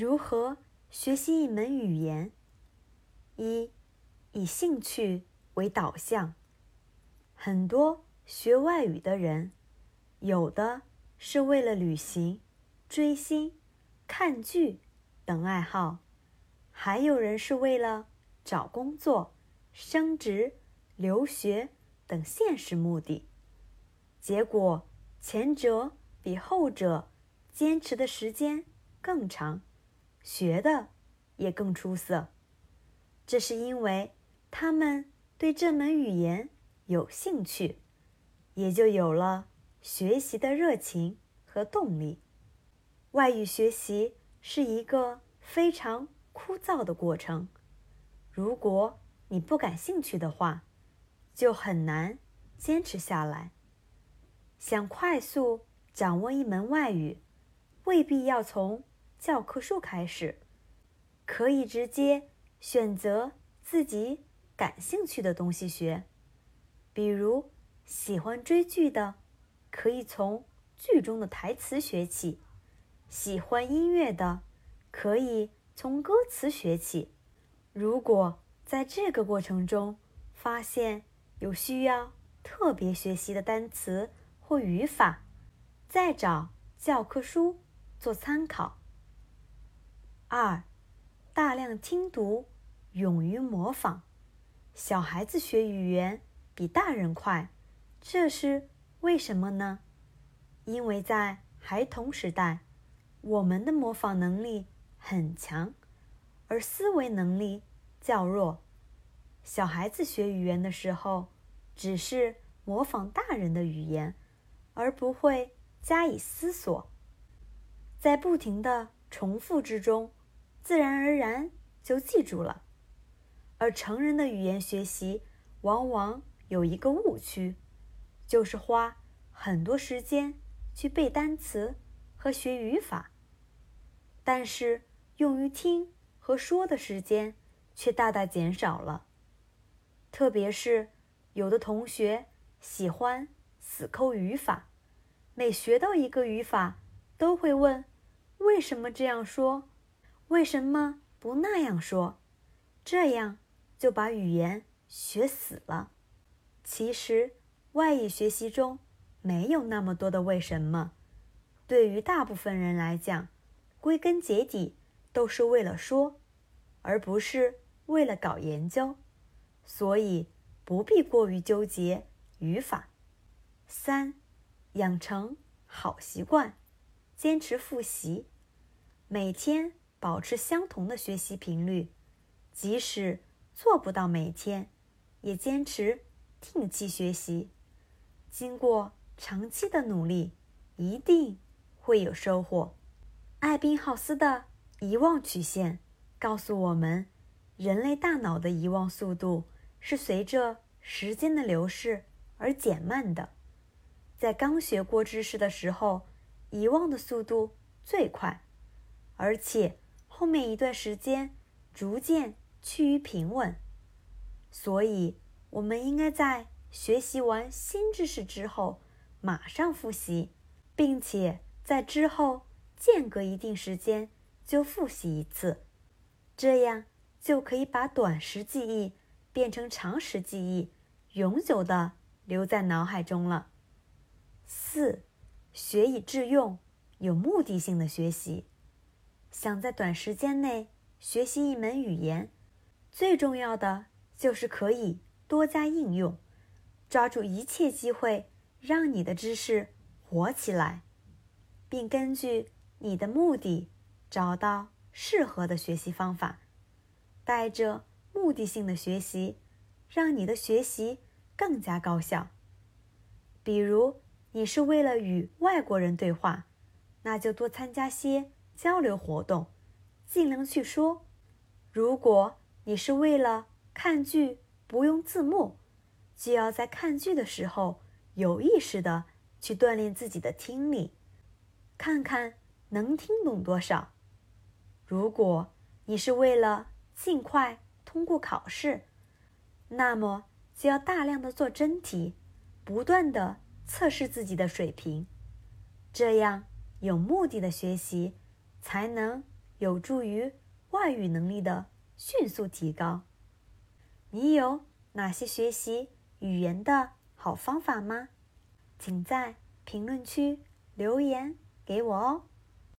如何学习一门语言？一，以兴趣为导向。很多学外语的人，有的是为了旅行、追星、看剧等爱好，还有人是为了找工作、升职、留学等现实目的。结果，前者比后者坚持的时间更长，学的也更出色。这是因为他们对这门语言有兴趣，也就有了学习的热情和动力。外语学习是一个非常枯燥的过程，如果你不感兴趣的话，就很难坚持下来。想快速掌握一门外语，未必要从教科书开始，可以直接选择自己感兴趣的东西学。比如，喜欢追剧的，可以从剧中的台词学起；喜欢音乐的，可以从歌词学起。如果在这个过程中发现有需要特别学习的单词，或语法，再找教科书做参考。二，大量听读，勇于模仿。小孩子学语言比大人快，这是为什么呢？因为在孩童时代，我们的模仿能力很强，而思维能力较弱。小孩子学语言的时候，只是模仿大人的语言。而不会加以思索，在不停的重复之中，自然而然就记住了。而成人的语言学习往往有一个误区，就是花很多时间去背单词和学语法，但是用于听和说的时间却大大减少了。特别是有的同学喜欢。死抠语法，每学到一个语法，都会问：为什么这样说？为什么不那样说？这样就把语言学死了。其实，外语学习中没有那么多的为什么。对于大部分人来讲，归根结底都是为了说，而不是为了搞研究。所以，不必过于纠结语法。三，养成好习惯，坚持复习，每天保持相同的学习频率，即使做不到每天，也坚持定期学习。经过长期的努力，一定会有收获。艾宾浩斯的遗忘曲线告诉我们，人类大脑的遗忘速度是随着时间的流逝而减慢的。在刚学过知识的时候，遗忘的速度最快，而且后面一段时间逐渐趋于平稳。所以，我们应该在学习完新知识之后，马上复习，并且在之后间隔一定时间就复习一次，这样就可以把短时记忆变成长时记忆，永久的留在脑海中了。四，学以致用，有目的性的学习。想在短时间内学习一门语言，最重要的就是可以多加应用，抓住一切机会，让你的知识活起来，并根据你的目的找到适合的学习方法。带着目的性的学习，让你的学习更加高效。比如。你是为了与外国人对话，那就多参加些交流活动，尽量去说。如果你是为了看剧不用字幕，就要在看剧的时候有意识的去锻炼自己的听力，看看能听懂多少。如果你是为了尽快通过考试，那么就要大量的做真题，不断的。测试自己的水平，这样有目的的学习才能有助于外语能力的迅速提高。你有哪些学习语言的好方法吗？请在评论区留言给我哦。